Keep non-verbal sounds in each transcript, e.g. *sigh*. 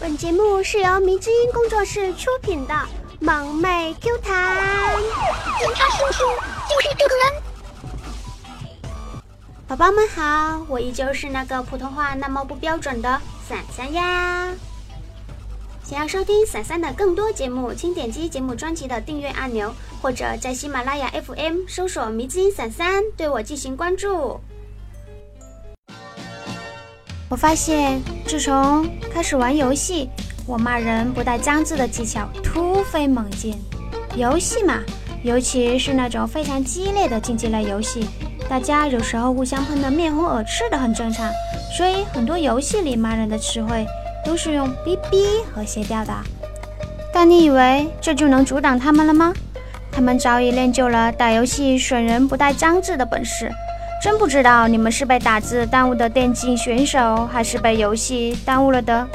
本节目是由迷之音工作室出品的《萌妹 Q 弹》。警察叔叔就是这个人。宝宝们好，我依旧是那个普通话那么不标准的伞伞呀。想要收听伞伞的更多节目，请点击节目专辑的订阅按钮，或者在喜马拉雅 FM 搜索“迷之音伞伞”对我进行关注。我发现，自从开始玩游戏，我骂人不带脏字的技巧突飞猛进。游戏嘛，尤其是那种非常激烈的竞技类游戏，大家有时候互相喷得面红耳赤的很正常。所以很多游戏里骂人的词汇都是用“哔哔”和谐调的。但你以为这就能阻挡他们了吗？他们早已练就了打游戏损人不带脏字的本事。真不知道你们是被打字耽误的电竞选手，还是被游戏耽误了的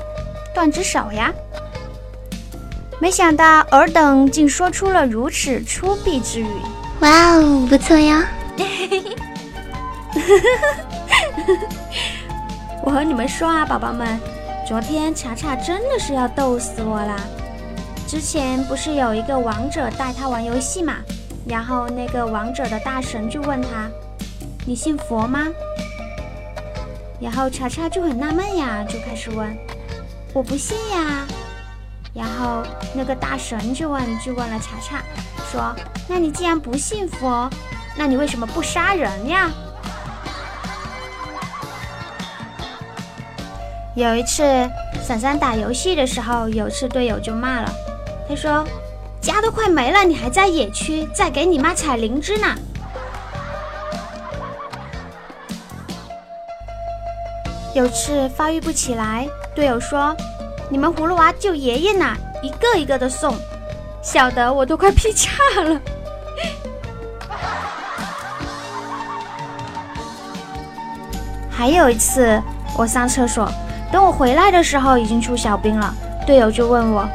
段子手呀？没想到尔等竟说出了如此粗鄙之语。哇哦，不错呀！*laughs* 我和你们说啊，宝宝们，昨天查查真的是要逗死我啦！之前不是有一个王者带他玩游戏嘛，然后那个王者的大神就问他。你信佛吗？然后查查就很纳闷呀，就开始问：“我不信呀。”然后那个大神就问，就问了查查，说：“那你既然不信佛，那你为什么不杀人呀？”有一次，伞伞打游戏的时候，有次队友就骂了，他说：“家都快没了，你还在野区，在给你妈采灵芝呢。”有次发育不起来，队友说：“你们葫芦娃救爷爷呢，一个一个的送，笑得我都快劈叉了。*laughs* ”还有一次，我上厕所，等我回来的时候已经出小兵了，队友就问我：“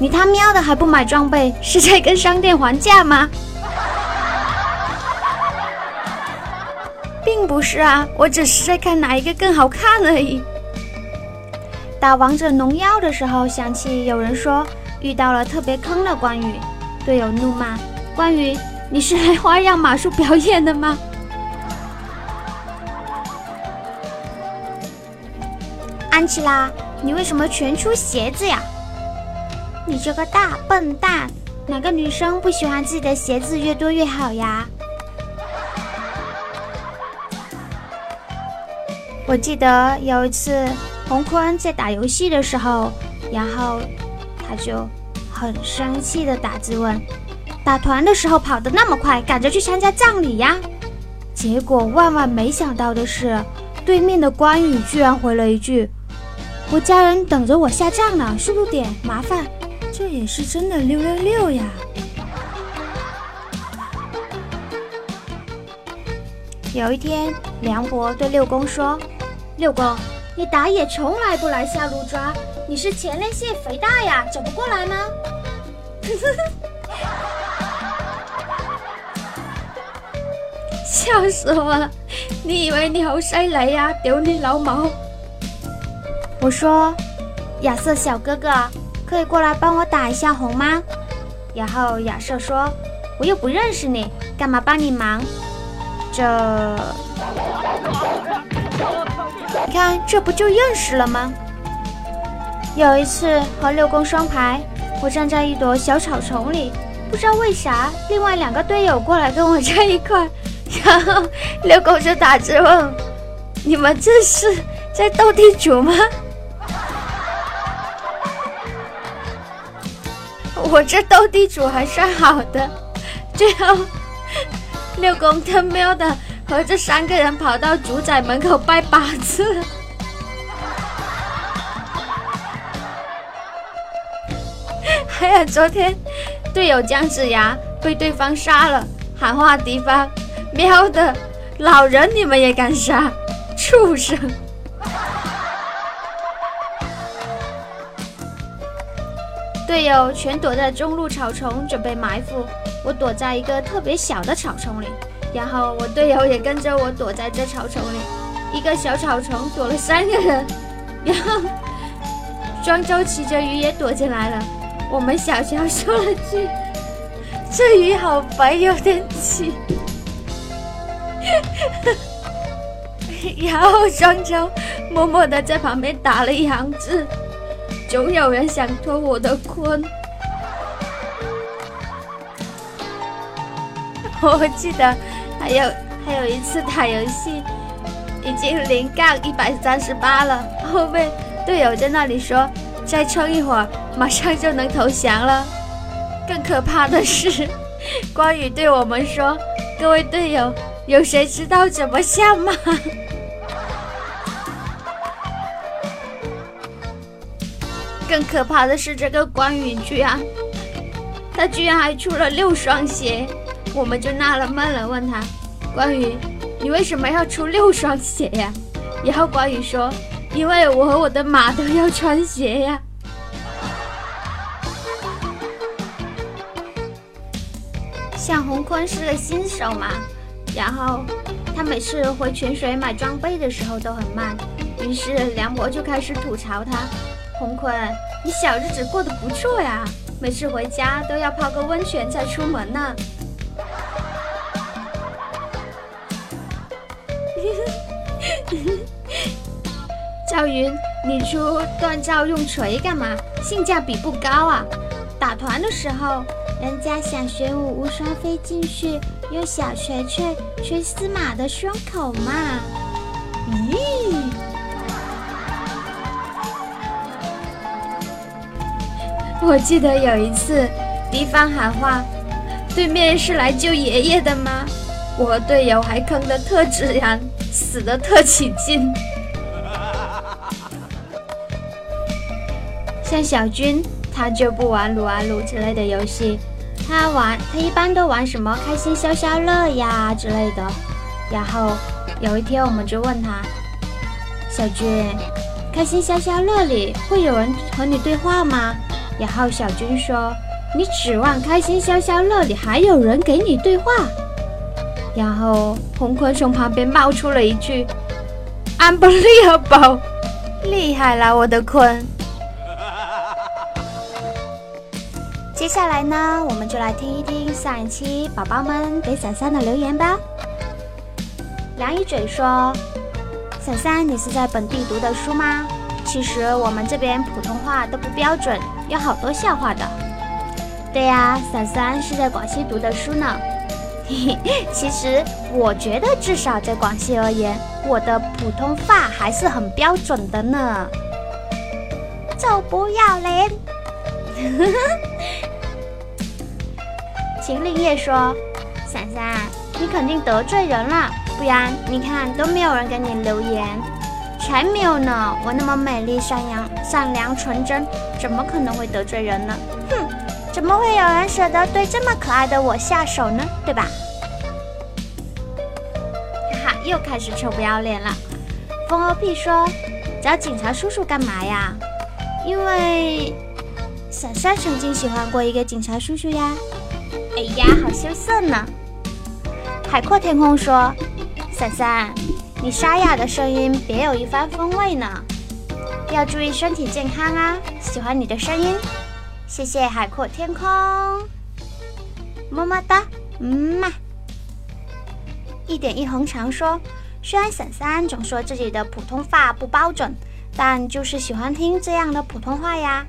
你他喵的还不买装备，是在跟商店还价吗？”不是啊，我只是在看哪一个更好看而已。打王者荣耀的时候，想起有人说遇到了特别坑的关羽，队友怒骂：“关羽，你是来花样马术表演的吗？”安琪拉，你为什么全出鞋子呀？你这个大笨蛋！哪个女生不喜欢自己的鞋子越多越好呀？我记得有一次，洪坤在打游戏的时候，然后他就很生气的打字问：“打团的时候跑得那么快，赶着去参加葬礼呀？”结果万万没想到的是，对面的关羽居然回了一句：“我家人等着我下葬呢，速度点，麻烦。”这也是真的六六六呀！有一天，梁博对六公说。六公，你打野从来不来下路抓，你是前列腺肥大呀，走不过来吗？*laughs* 笑死我了！你以为你好犀利呀？屌你老母！我说，亚瑟小哥哥，可以过来帮我打一下红吗？然后亚瑟说，我又不认识你，干嘛帮你忙？这。看，这不就认识了吗？有一次和六公双排，我站在一朵小草丛里，不知道为啥，另外两个队友过来跟我在一块，然后六公就打字问：“你们这是在斗地主吗？” *laughs* 我这斗地主还算好的，最后六公他喵的。和这三个人跑到主宰门口拜八次。还有昨天，队友姜子牙被对方杀了，喊话敌方：“喵的，老人你们也敢杀，畜生！”队友全躲在中路草丛准备埋伏，我躲在一个特别小的草丛里。然后我队友也跟着我躲在这草丛里，一个小草丛躲了三个人，然后庄周骑着鱼也躲进来了。我们小乔说了句：“ *laughs* 这鱼好白，有点气。*laughs* ”然后庄周默默的在旁边打了一行字：“总有人想脱我的困。*laughs* ”我记得还有还有一次打游戏，已经零杠一百三十八了，后面队友在那里说再撑一会儿，马上就能投降了。*laughs* 更可怕的是，关羽对我们说：“各位队友，有谁知道怎么下吗？” *laughs* 更可怕的是，这个关羽居然，他居然还出了六双鞋。我们就纳了闷了，问他：“关羽，你为什么要出六双鞋呀？”然后关羽说：“因为我和我的马都要穿鞋呀。”向洪坤是个新手嘛，然后他每次回泉水买装备的时候都很慢，于是梁博就开始吐槽他：“洪坤，你小日子过得不错呀，每次回家都要泡个温泉再出门呢。”赵云，你出锻造用锤干嘛？性价比不高啊！打团的时候，人家想玄武无双飞进去，用小锤锤锤司马的胸口嘛。咦？我记得有一次，敌方喊话：“对面是来救爷爷的吗？”我和队友还坑得特自然，死得特起劲。像小军，他就不玩撸啊撸之类的游戏，他玩他一般都玩什么开心消消乐呀之类的。然后有一天我们就问他，小军，开心消消乐里会有人和你对话吗？然后小军说，你指望开心消消乐里还有人给你对话？然后红坤从旁边冒出了一句：“Unbelievable，厉害了，我的坤！”接下来呢，我们就来听一听上一期宝宝们给伞伞的留言吧。梁一嘴说：“伞伞，你是在本地读的书吗？其实我们这边普通话都不标准，有好多笑话的。”对呀，伞伞是在广西读的书呢。嘿嘿，其实我觉得，至少在广西而言，我的普通话还是很标准的呢。臭不要脸！*laughs* 秦令叶说：“伞伞，你肯定得罪人了，不然你看都没有人给你留言。才没有呢，我那么美丽、善良、善良、纯真，怎么可能会得罪人呢？哼！”怎么会有人舍得对这么可爱的我下手呢？对吧？哈哈，又开始臭不要脸了。风欧屁说：“找警察叔叔干嘛呀？”因为闪闪曾经喜欢过一个警察叔叔呀。哎呀，好羞涩呢。海阔天空说：“伞伞，你沙哑的声音别有一番风味呢，要注意身体健康啊！喜欢你的声音。”谢谢海阔天空，么么哒，嗯嘛。一点一横长说，虽然伞伞总说自己的普通话不标准，但就是喜欢听这样的普通话呀。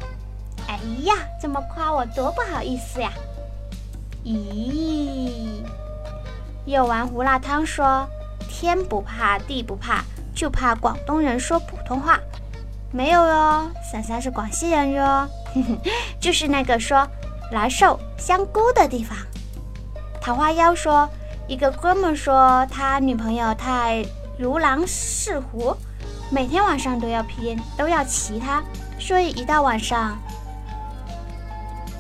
哎呀，这么夸我多不好意思呀。咦，又玩胡辣汤说，天不怕地不怕，就怕广东人说普通话。没有哟，伞伞是广西人哟。*laughs* 就是那个说来寿香菇的地方。桃花妖说，一个哥们说他女朋友太如狼似虎，每天晚上都要拼，都要骑他，所以一到晚上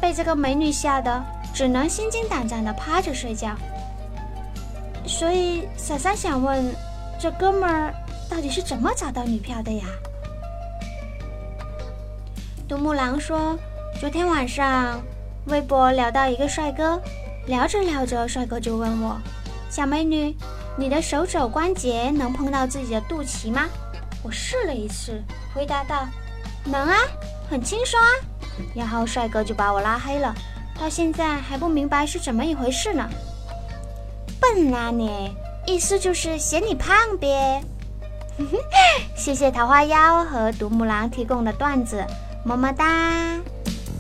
被这个美女吓得只能心惊胆战的趴着睡觉。所以小三想问，这哥们儿到底是怎么找到女票的呀？独木狼说：“昨天晚上微博聊到一个帅哥，聊着聊着，帅哥就问我：‘小美女，你的手肘关节能碰到自己的肚脐吗？’我试了一次，回答道：‘能啊，很轻松啊。然后帅哥就把我拉黑了，到现在还不明白是怎么一回事呢。笨啊你，意思就是嫌你胖呗。*laughs* 谢谢桃花妖和独木狼提供的段子，么么哒。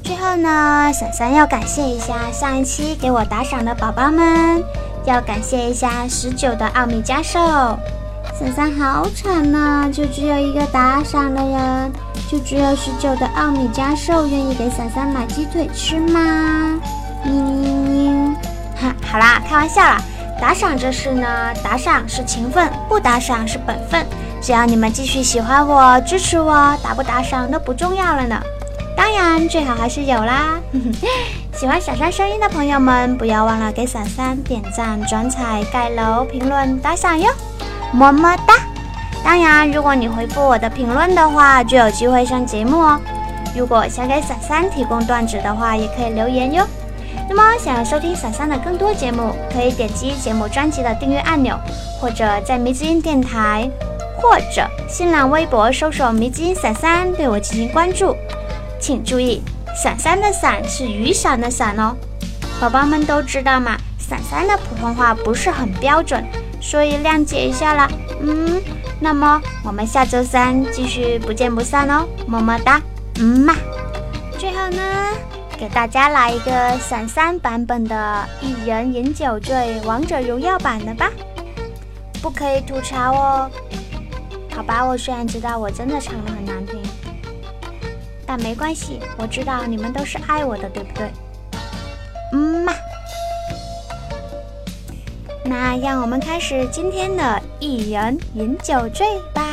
最后呢，闪闪要感谢一下上一期给我打赏的宝宝们，要感谢一下十九的奥米加兽。闪闪好惨呐，就只有一个打赏的人，就只有十九的奥米加兽愿意给闪闪买鸡腿吃吗？嘤嘤嘤，哈，好啦，开玩笑啦。打赏这事呢，打赏是情分，不打赏是本分。只要你们继续喜欢我、支持我，打不打赏都不重要了呢。当然，最好还是有啦。*laughs* 喜欢闪闪声音的朋友们，不要忘了给闪闪点赞、转采、盖楼、评论、打赏哟，么么哒！当然，如果你回复我的评论的话，就有机会上节目哦。如果想给闪闪提供段子的话，也可以留言哟。那么，想要收听闪闪的更多节目，可以点击节目专辑的订阅按钮，或者在迷之音电台。或者新浪微博搜索“迷之音伞三”对我进行关注，请注意“伞三”的“伞”是雨伞的“伞”哦。宝宝们都知道嘛，伞三的普通话不是很标准，所以谅解一下啦。嗯，那么我们下周三继续不见不散哦，么么哒，嗯嘛。最后呢，给大家来一个闪三版本的“一人饮酒醉”王者荣耀版的吧，不可以吐槽哦。好吧，我虽然知道我真的唱的很难听，但没关系，我知道你们都是爱我的，对不对？嗯嘛，那让我们开始今天的一人饮酒醉吧。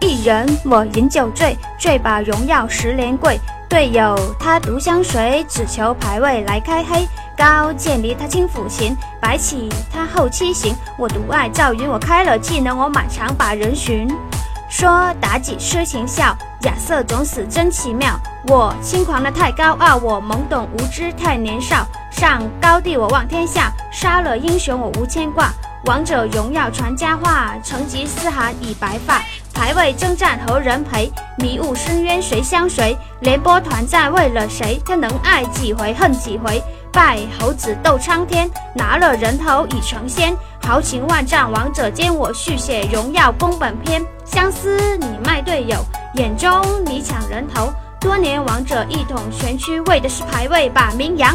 一人我饮酒醉，醉把荣耀十连跪。队友他独相随，只求排位来开黑。高渐离他轻抚琴，白起他后期行。我独爱赵云，我开了技能，我满场把人寻。说妲己痴情笑，亚瑟总死真奇妙。我轻狂的太高傲，我懵懂无知太年少。上高地我望天下，杀了英雄我无牵挂。王者荣耀传佳话，成吉思汗已白发。排位征战何人陪？迷雾深渊谁相随？连波团战为了谁？他能爱几回恨几回？拜猴子斗苍天，拿了人头已成仙。豪情万丈王者间，我续写荣耀宫本篇。相思你卖队友，眼中你抢人头。多年王者一统全区，为的是排位把名扬。